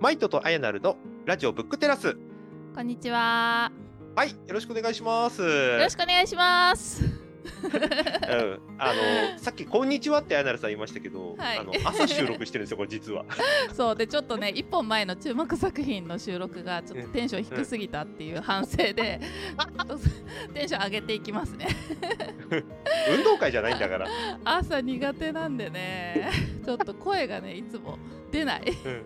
マイトとアヤナルのラジオブックテラス。こんにちは。はい、よろしくお願いします。よろしくお願いします。うん、あのさっきこんにちはってアヤナルさん言いましたけど、はいあの朝収録してるんですよこれ実は。そうでちょっとね一本前の注目作品の収録がちょっとテンション低すぎたっていう反省で、ちょっとテンション上げていきますね。運動会じゃないんだから。朝苦手なんでね、ちょっと声がねいつも出ない。うん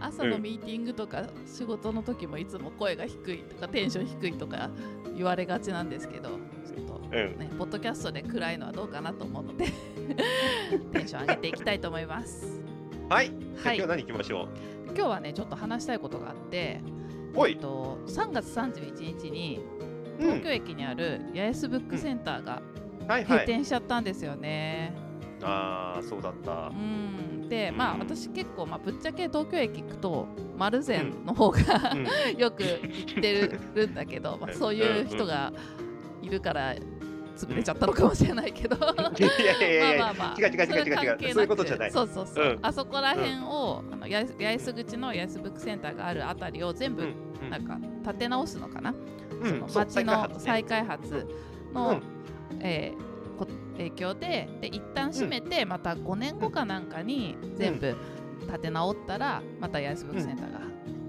朝のミーティングとか仕事の時もいつも声が低いとかテンション低いとか言われがちなんですけど、ちょっとうん。ね、ポッドキャストで暗いのはどうかなと思うので テンション上げていきたいと思いますはい。はい今日何行きましょ今日はねちょっと話したいことがあって。えっと3月31日にうん東京。駅にある八重洲ブックセンターが閉はいはい。店しちゃったんですよね。ああそうだった。う。ん。でまあうん私結構、まあ、ぶっちゃけ東京駅行くと丸善の方が、うん。よく行ってるんだけど、まあ、そういう人がいるから潰れちゃったのかもしれないけど。まあまあまあ、違う違う違う違うそれ関係なく。そういうことじゃない。そうそうそう、うん。あそこら辺を、あのや八重洲口の八重洲ブックセンターがあるあたりを全部、うん。なんか建て直すのかな、うん。そのそう街の再再開発の、うん。えーこ影響でで一旦閉めて、また5年後かなんかに全部建て直ったらまた八重洲ブックセンターが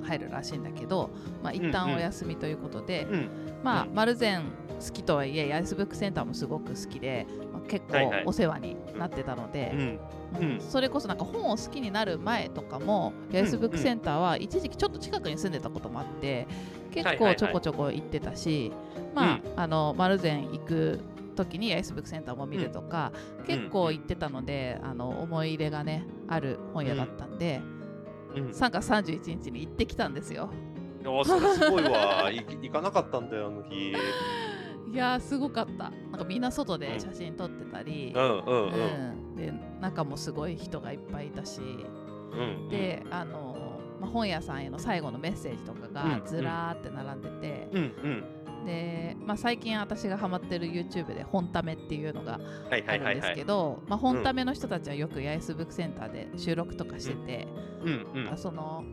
入るらしいんだけど、まあ、一旦お休みということで、うん。まあ、うん。丸善好きとはいえ、八重洲ブックセンターもすごく好きで、まあ、結構お世話になってたので、それこそなんか本を好きになる前とかも、八重洲ブックセンターは一時期ちょっと近くに住んでたこともあって、結構ちょこちょこ行ってたし、まあ、あの丸善行く時に八重洲ブックセンターも見るとか、結構行ってたので、あの思い入れがね、ある本屋だったんで、うん。3月31日に行ってきたんですよ。あそれすごいわ。い行かなかったんだよあの日。いやーすごかったなんかみんな外で写真撮ってたり、うんうんうん。うんで中もすごい人がいっぱいいたし、うん。であの、まあ、本屋さんへの最後のメッセージとかうんがずらーって並んでて、うんうん。で、まあ、最近私がハマってる YouTube で「本ため」っていうのがはいあるんです。けど、まあ、本ための人たちはよく八重洲ブックセンターで収録とかしてて、うん。その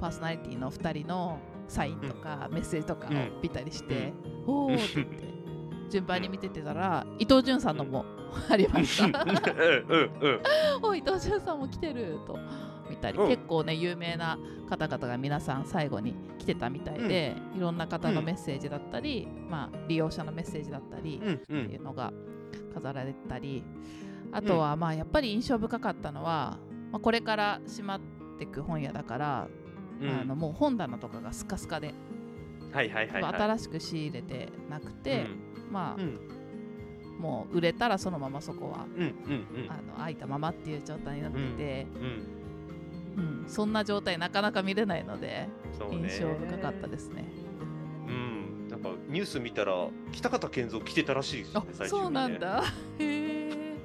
パーソナリティの2人のサインとかメッセージとかを見たりして、おーって言って順番に見ててたら伊藤潤さんのもありました。うん。うん。うん。お伊藤潤さんも来てると見たり、うん。結構ね有名な方々が皆さん最後に来てたみたいで、いろんな方のメッセージだったり、まあ、利用者のメッセージだったりうんうっていん。うのが飾られてたりあとはまあやっぱり印象深かったのは、まあ、これから閉まっていく本屋だから、あのもう本棚とかがスカスカで、はいはいはいはい。新しく仕入れてなくて、まあ、うん。もう売れたらそのままそこはうんうんあの空いたままっていう状態になってて、うんうん。うんそんな状態なかなか見れないのでね。印象深かったですね。うん。なんかニュース見たら北方健三来てたらしいですあねねそうなん。だ。へえ。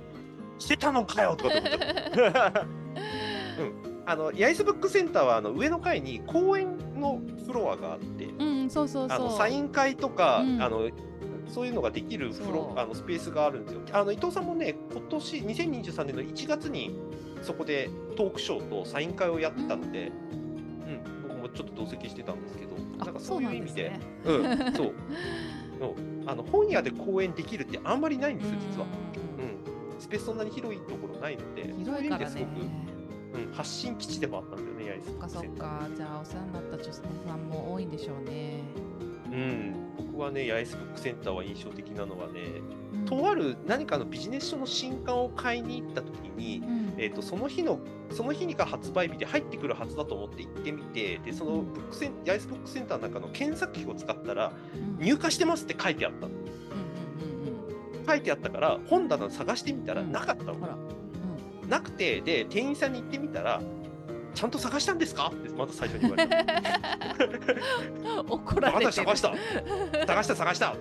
来てたのかよとか。うん。あの八重洲ブックセンターはあの上の階に公園のフロアがあって、うんそうそうそう。あのサイン会とか、うんあのそういうのができるフロあのスペースがあるんですよ。あの伊藤さんもね、今年2023年の1月にそこでトークショーとサイン会をやってたので、うん、僕もちょっと同席してたんですけど、なんかそういう意味で、そううん、そう。あの本屋で講演できるってあんまりないんですよ、実は。ううん。スペースそんなに広いところないので、んそういう意味広いからねですごく、。うん、発信基地でもあったんだよね、八重洲そっかそっか。じゃあお世話になった女性さんも多いんでしょうね。うん、僕はね、八重洲ブックセンターは印象的なのはね、うん。とある何かのビジネス書の新刊を買いに行った時に、うん。えー、とその日のその日にが発売日で入ってくるはずだと思って行ってみてでそのブックセン八重洲ブックセンターの中の検索機を使ったらうん。入荷してますって書いてあったの。書いてあったから本棚探してみたらうん。なかったの、うん。なくてで店員さんに行ってみたらちゃんと探したんですか？ってまず最初に言われたうん。怒られてる。探した探した。探した探した。っ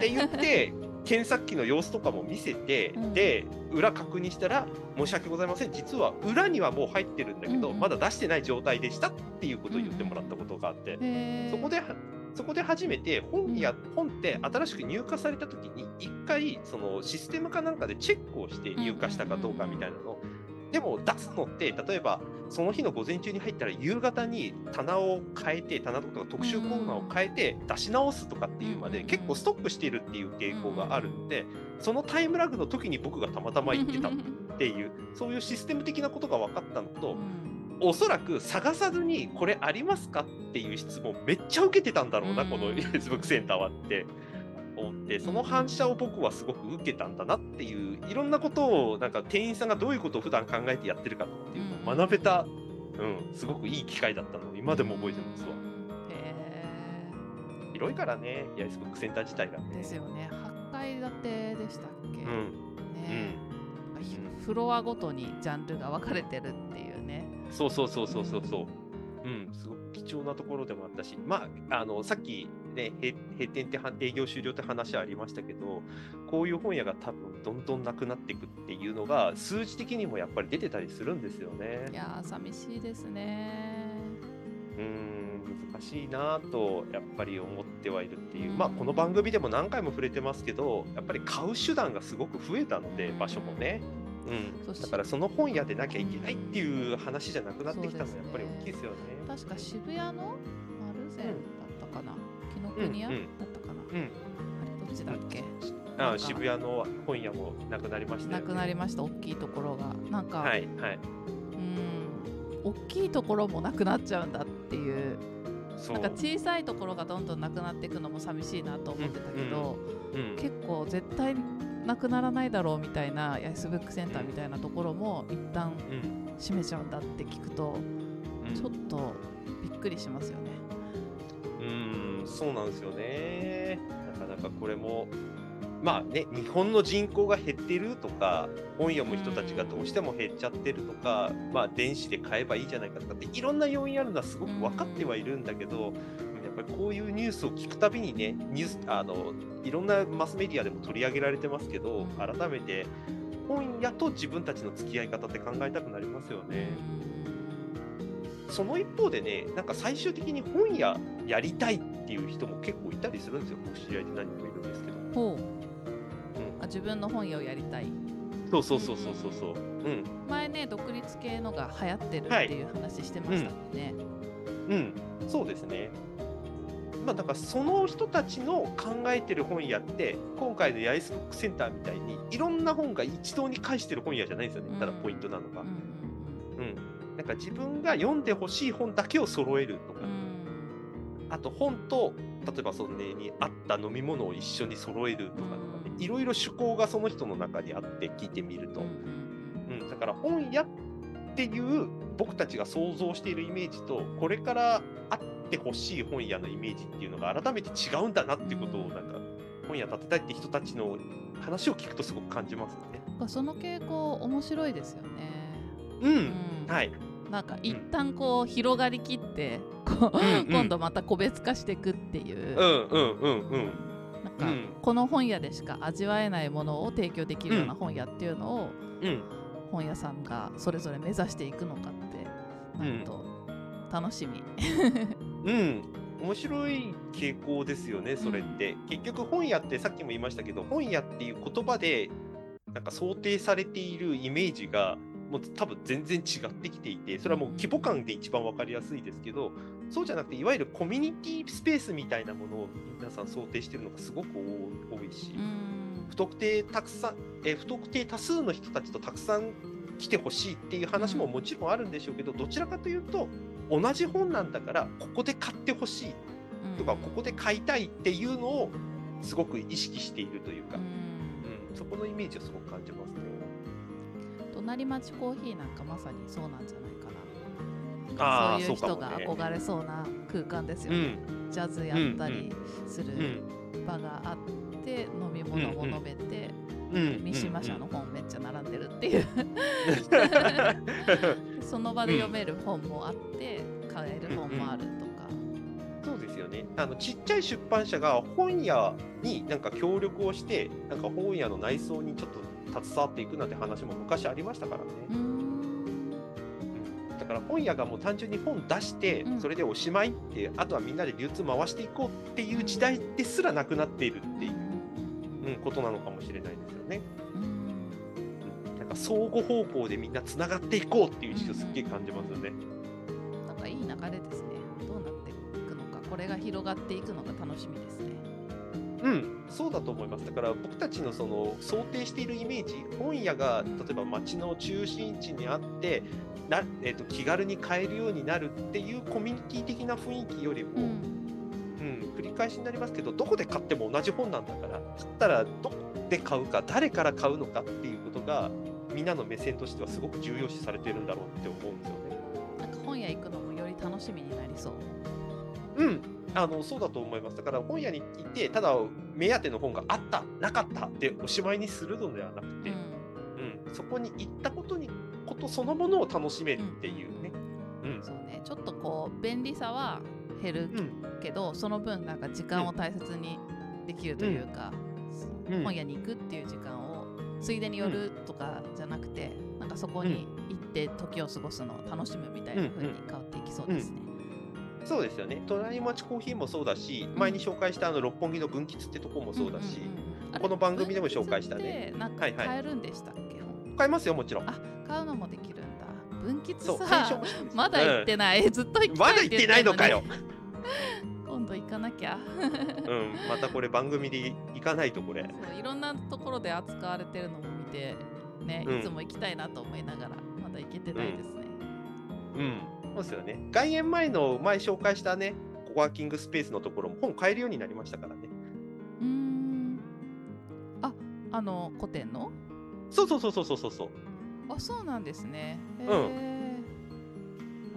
て言って検索機の様子とかも見せて、うん。で裏確認したら申し訳ございません。実は裏にはもう入ってるんだけど、うん。うんまだ出してない状態でした。っていうことを言ってもらったことがあって、へー。そこでそこで初めて本や、本って新しく入荷された時に一回そのシステムかなんかでチェックをして入荷したかどうかみたいなのをでも出すのって例えばその日の午前中に入ったら夕方に棚を変えて棚とか特集コーナーを変えて出し直すとかっていうまで結構ストックしているっていう傾向があるんでそのタイムラグの時に僕がたまたま行ってたっていうそういうシステム的なことが分かったのとおそらく探さずにこれありますかっていう質問めっちゃ受けてたんだろうなこの Facebook センターはって思ってその反射を僕はすごく受けたんだなっていういろんなことをなんか店員さんがどういうことを普段考えてやってるかっていうのを学べた、うん、すごくいい機会だったので今でも覚えてますわ。広いからね、ヤイスブックセンター自体が、ね。ですよね。8階建てでしたっけ、うんね、うん、フロアごとにジャンルが分かれてるっていうね。そうそうそうそうそうそう。うん、すごく貴重なところでもあったし、まあ、あのさっき、ね、閉店って営業終了って話ありましたけど、こういう本屋が多分どんどんなくなっていくっていうのが、数字的にもやっぱり出てたりするんですよね。いや寂しいですね。うん難しいなとやっぱり思ってはいるっていう、まあ、この番組でも何回も触れてますけどやっぱり買う手段がすごく増えたので場所もね。うん、だからその本屋でなきゃいけないっていう話じゃなくなってきたのはやっぱり大きいですよね。ね確か渋谷の丸善だったかな、紀ノ国屋、だったかな、うん、あれどっちだっけ、ああ渋谷の本屋もなくなりました、ね、なくなりました。大きいところが。なんか、はいはい、うん。大きいところもなくなっちゃうんだっていう。なんか小さいところがどんどんなくなっていくのも寂しいなと思ってたけど、うんうん、結構絶対なくならないだろうみたいなヤスブックセンターみたいなところも一旦閉めちゃうんだって聞くと、ちょっとびっくりしますよね。うんそうなんですよね。なかなかこれもまあね、日本の人口が減ってるとか、本読む人たちがどうしても減っちゃってるとか、まあ、電子で買えばいいじゃないかとかって、いろんな要因あるのはすごく分かってはいるんだけど、ぱりこういうニュースを聞くたびにね、ニュースあのいろんなマスメディアでも取り上げられてますけど、改めて本屋と自分たちの付き合い方って考えたくなりますよね。その一方でね、なんか最終的に本屋やりたいっていう人も結構いたりするんですよ、僕知り合いで何人もいるんですけど。ほう、うん、あ自分の本屋をやりたい。そうそうそうそうそうそう。うん、前ね、独立系のが流行ってるっていう話してましたもんね。はい、うん、うん、そうですね。まあ、だからその人たちの考えてる本屋って今回のヤイスブックセンターみたいにいろんな本が一堂に会してる本屋じゃないんですよね。ただポイントなのが。うん、なんか自分が読んでほしい本だけを揃えるとか、あと本と例えばその、ね、に合った飲み物を一緒に揃えるとかとかねいろいろ趣向がその人の中にあって聞いてみると、うん、だから本屋っていう僕たちが想像しているイメージとこれからあってほしい本屋のイメージっていうのが改めて違うんだなっていうことをなんか本屋建てたいって人たちの話を聞くとすごく感じますよね。その傾向面白いですよね。うん、うん、はい。なんか一旦こう広がりきって、こう、うんうん、今度また個別化していくっていう。うんうんうんうん。なんか、この本屋でしか味わえないものを提供できるような本屋っていうのを、うん、本屋さんがそれぞれ目指していくのかってなると楽しみ。うん、面白い傾向ですよね、それって。うん、結局、本屋ってさっきも言いましたけど、本屋っていう言葉でなんか想定されているイメージが、もう多分全然違ってきていて、それはもう規模感で一番分かりやすいですけど、そうじゃなくて、いわゆるコミュニティスペースみたいなものを皆さん想定してるのがすごく多いし、不特定たくさんえ不特定多数の人たちとたくさん来てほしいっていう話ももちろんあるんでしょうけど、どちらかというと、同じ本なんだからここで買ってほしいとか、ここで買いたいっていうのをすごく意識しているというか、うん、うん、そこのイメージをすごく感じますね。隣町コーヒーなんかまさにそうなんじゃないかな。あそういう人が憧れそうな空間ですよね。うん、ジャズやったりする場があって、飲み物も飲めて、三島社の本めっちゃ並んでるっていう。その場で読める本もあって買える本もあるとか、そうですよね。あのちっちゃい出版社が本屋になんか協力をしてなんか本屋の内装にちょっと携わっていくなんて話も昔ありましたからね。だから本屋がもう単純に本出して、それでおしまいって、あとはみんなで流通回していこうっていう時代ですらなくなっているっていう、うん、ことなのかもしれないですよね。うん、なんかか相互方向でみんなつながっていこうっていう意識をすっげえ感じますよね。なんかいい流れですね。どうなっていくのか、これが広がっていくのが楽しみですね。うん、そうだと思います。だから僕たちのその想定しているイメージ、本屋が例えば街の中心地にあって、なえーと、気軽に買えるようになるっていうコミュニティ的な雰囲気よりも、うん、うん、繰り返しになりますけど、どこで買っても同じ本なんだから、つったらどこで買うか、誰から買うのかっていうことが、みんなの目線としてはすごく重要視されてるんだろうって思うんですよね。なんか本屋行くのもより楽しみになりそう。うん、あのそうだと思います。だから本屋に行って、ただ目当ての本があった、なかったっておしまいにするのではなくて、うん、うん、そこに行ったことにことそのものを楽しめるっていう。ね。うん、うん、そうね。ちょっとこう便利さは減るけど、うん、その分なんか時間を大切にできるというか、本屋に行くっていう時間をついでに寄るとかじゃなくて、なんかそこに行って時を過ごすのを楽しむみたいな風に変わっていきそうですね。そうですよね。隣町コーヒーもそうだし、前に紹介したあの六本木の分岐ってとこもそうだし、この番組でも紹介したね。なんか買えるんでしたっけ、はいはい、買えますよ、もちろん。あ、買うのもできるんだ。分岐さ、まだ行ってない。うん、ずっと行ってない、まだ行ってないのかよ。今度行かなきゃ。うん、またこれ番組で行かないとこれ。いろんなところで扱われてるのも見て、ね、いつも行きたいなと思いながら、まだ行けてないですね。うん、うんそうですよね。外苑前の前紹介したね、コワーキングスペースのところも本買えるようになりましたからね。うん。あ、あの古典の？そうそうそうそうそうそう。あ、そうなんですね。うん。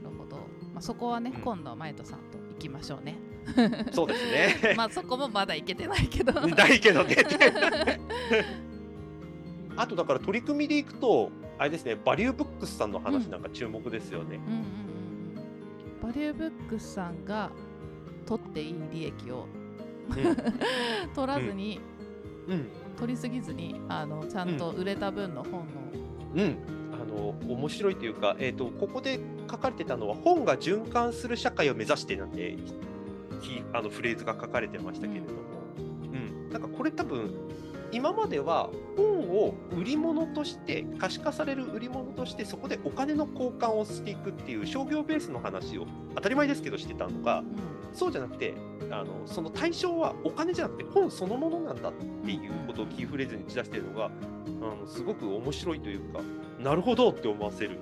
なるほど。まあ、そこはね、うん、今度、前戸さんと行きましょうね。そうですね。まあ、そこもまだ行けてないけど。ないけどね。あとだから取り組みでいくと、あれですね、バリューブックスさんの話なんか注目ですよね。うん、うんうんバリューブックスさんが取っていい利益を、うん、取らずに、うん、取りすぎずにあのちゃんと売れた分の本の、うん、あの面白いというか、えーと、ここで書かれてたのは本が循環する社会を目指してなんてあのフレーズが書かれてましたけれども、うん、うん、なんかこれ多分今までは本を売り物として可視化される売り物としてそこでお金の交換をしていくっていう商業ベースの話を当たり前ですけどしてたのが、うん、そうじゃなくてあのその対象はお金じゃなくて本そのものなんだっていうことをキーフレーズに打ち出しているのがあのすごく面白いというかなるほどって思わせる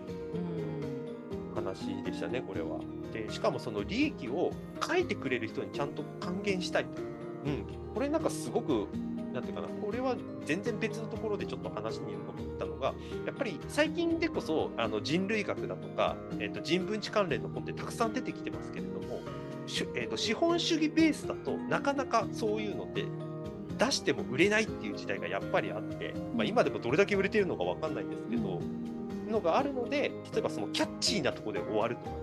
話でしたねこれは。でしかもその利益を書いてくれる人にちゃんと還元したいと。うん、これなんかすごくなんていうかな、これは全然別のところでちょっと話に残ったのが、やっぱり最近でこそあの人類学だとか、えー、と人文知関連の本ってたくさん出てきてますけれども、えー、と資本主義ベースだとなかなかそういうのって出しても売れないっていう時代がやっぱりあって、まあ、今でもどれだけ売れてるのか分かんないんですけど、のがあるので例えばそのキャッチーなところで終わるとか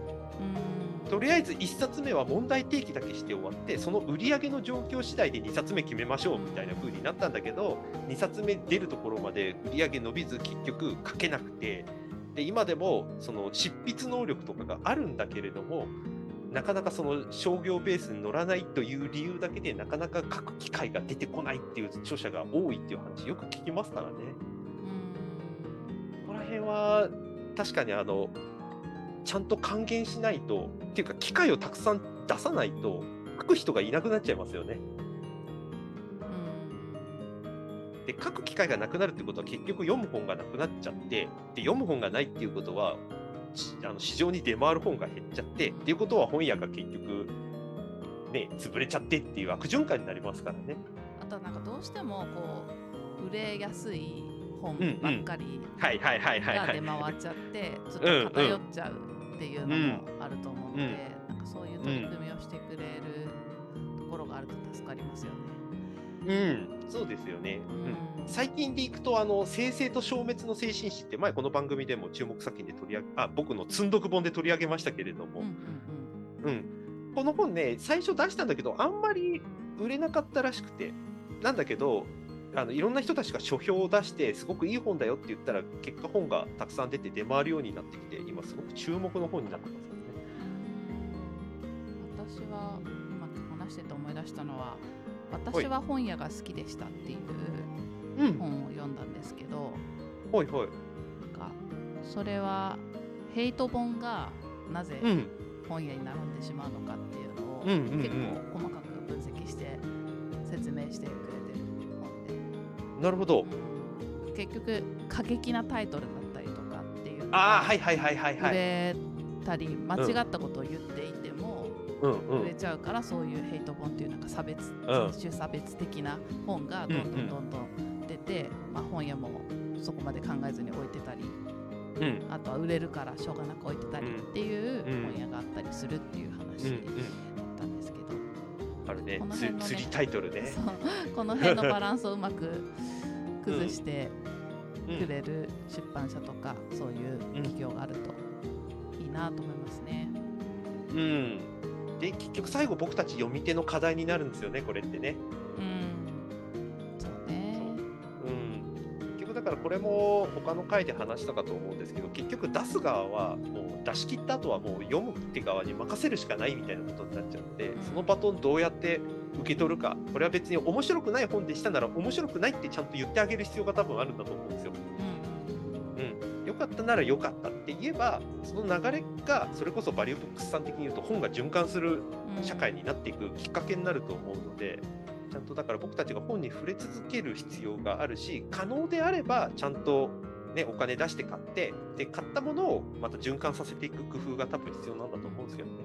とりあえず1冊目は問題提起だけして終わってその売り上げの状況次第で2冊目決めましょうみたいな風になったんだけど2冊目出るところまで売り上げ伸びず結局書けなくてで今でもその執筆能力とかがあるんだけれどもなかなかその商業ベースに乗らないという理由だけでなかなか書く機会が出てこないっていう著者が多いっていう話よく聞きますからね。ここら辺は確かにあのちゃんと還元しないと、っていうか、機会をたくさん出さないと、書く人がいなくなっちゃいますよね。で書く機会がなくなるってことは結局読む本がなくなっちゃってで読む本がないっていうことはあの市場に出回る本が減っちゃってっていうことは本屋が結局ね潰れちゃってっていう悪循環になりますからね。あとなんかどうしてもこう売れやすい本ばっかりが出回っちゃってちょっと偏っちゃうっていうのもあると思うので、うん、なんかそういう取り組みをしてくれるところがあると助かりますよね。うん、そうですよね。うん、最近でいくと、あの、生成と消滅の精神史って、前この番組でも注目作品で取り上げ、あ、僕の積んどく本で取り上げましたけれども、うん、うん。うん、この本ね、最初出したんだけど、あんまり売れなかったらしくて、なんだけど、あのいろんな人たちが書評を出してすごくいい本だよって言ったら結果本がたくさん出て出回るようになってきて今すごく注目の本になってますね。私は今話してて思い出したのは「私は本屋が好きでした」っていう本を読んだんですけど、はいはい、かそれはヘイト本がなぜ本屋に並んでしまうのかっていうのを、結構細かく分析して説明してくれて。なるほど、うん、結局過激なタイトルだったりとかっていうあはいはいはいはいはい。売れたり間違ったことを言っていても、売れちゃうからそういうヘイト本っていうなんか差別、人種差別的な本がどんどんどんどん出て、まあ、本屋もそこまで考えずに置いてたり、うん、あとは売れるからしょうがなく置いてたりっていう本屋があったりするっていう話あるね。釣りタイトルね。この辺のバランスをうまく崩してくれる出版社とか、そういう企業があるといいなと思いますね。うん。で結局最後僕たち読み手の課題になるんですよねこれってね。だからこれも他の回で話したかと思うんですけど結局出す側はもう出し切った後はもう読むって側に任せるしかないみたいなことになっちゃってそのバトンどうやって受け取るかこれは別に面白くない本でしたなら面白くないってちゃんと言ってあげる必要が多分あるんだと思うんですよ。うん、よかったならよかったって言えばその流れがそれこそバリューブックスさん的に言うと本が循環する社会になっていくきっかけになると思うので。ちゃんとだから僕たちが本に触れ続ける必要があるし可能であればちゃんと、ね、お金出して買ってで買ったものをまた循環させていく工夫が多分必要なんだと思うんですけどね。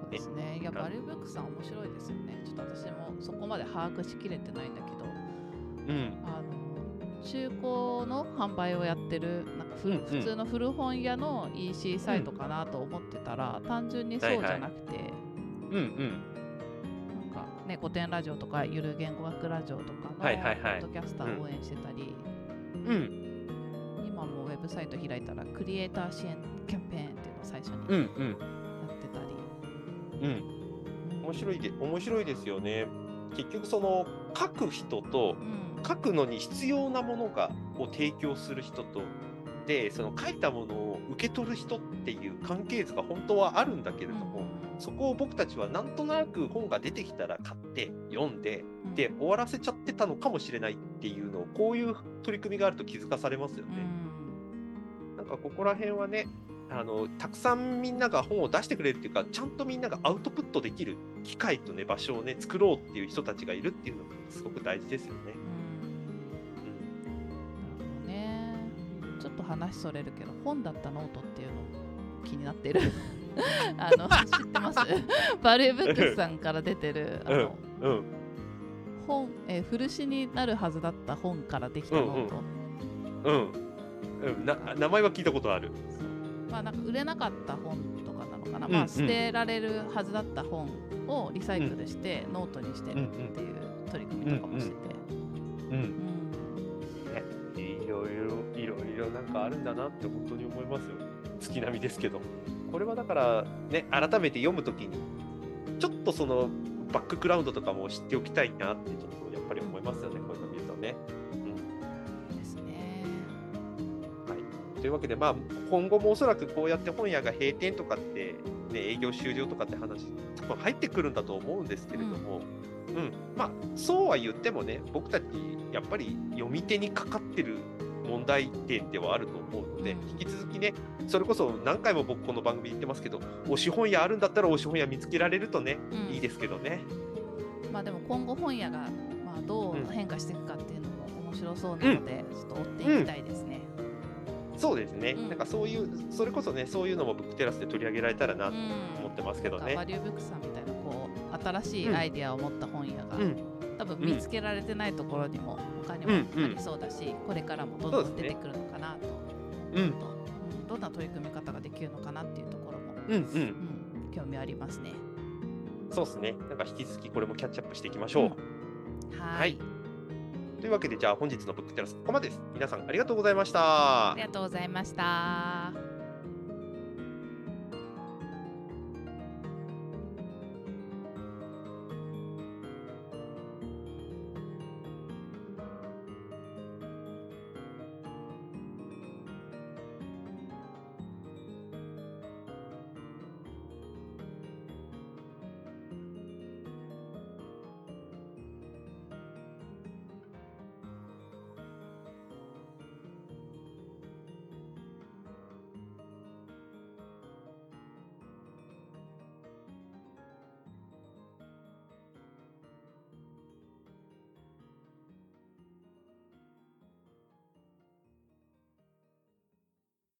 そうですね。いや、バリューブックさん面白いですよね。ちょっと私もそこまで把握しきれてないんだけど、うん、あの中古の販売をやってるなんかふ、うんうん、普通の古本屋の EC サイトかなと思ってたら、うん、単純にそうじゃなくて、うんうんね、古典ラジオとかゆる言語学ラジオとかのポッドキャスターを応援してたり、うん、今もウェブサイト開いたらクリエイター支援キャンペーンっていうのを最初にやってたり、うん、うん、面白いで面白いですよね。結局その書く人と、書くのに必要なものがを提供する人とでその書いたものを受け取る人っていう関係図が本当はあるんだけれども、そこを僕たちはなんとなく本が出てきたら買って読んで、で終わらせちゃってたのかもしれないっていうのをこういう取り組みがあると気づかされますよね。なんかここら辺はねあのたくさんみんなが本を出してくれるっていうかちゃんとみんながアウトプットできる機会とね場所をね作ろうっていう人たちがいるっていうのがすごく大事ですよね。話それるけど本だったノートっていうの気になってる。あの知ってます？バリューブックスさんから出てるあの、うん。うん、本、えー、古紙になるはずだった本からできたノート。うん、うん。うん、な名前は聞いたことある。まあなんか売れなかった本とかなのかな、まあ捨てられるはずだった本をリサイクルしてノートにしてるっていう取り組みとかもしてて。うん、ろいろいろいろなんかあるんだなって本当に思いますよ月並みですけど。これはだからね改めて読むときにちょっとそのバックグラウンドとかも知っておきたいなってちょっとやっぱり思いますよねこういうの見るとね。うん、ですね。はい、というわけでまあ今後もおそらくこうやって本屋が閉店とかって、ね、営業終了とかって話多分入ってくるんだと思うんですけれども。うん、うん、まあそうは言ってもね僕たちやっぱり読み手にかかってる問題点ではあると思うので、引き続きね、それこそ何回も僕この番組言ってますけど、推し本屋あるんだったら推し本屋見つけられるとね、うん、いいですけどね。まあでも今後本屋が、まあ、どう変化していくかっていうのも面白そうなので、うん、ちょっと追っていきたいですね。うん、そうですね、なんかそういう、それこそね、そういうのもブックテラスで取り上げられたらなと思ってますけどね。バリューブックさんみたいな、こう、新しいアイディアを持った本屋が、多分見つけられてないところにも他にもありそうだし、うんうん、これからもどんどん出てくるのかなと思うと、うん、どんな取り組み方ができるのかなっていうところも、うんうん、興味ありますね。そうですね。なんか引き続きこれもキャッチアップしていきましょう。はいはいというわけで、じゃあ本日のブックテラスここまでです。皆さんありがとうございました。ありがとうございました。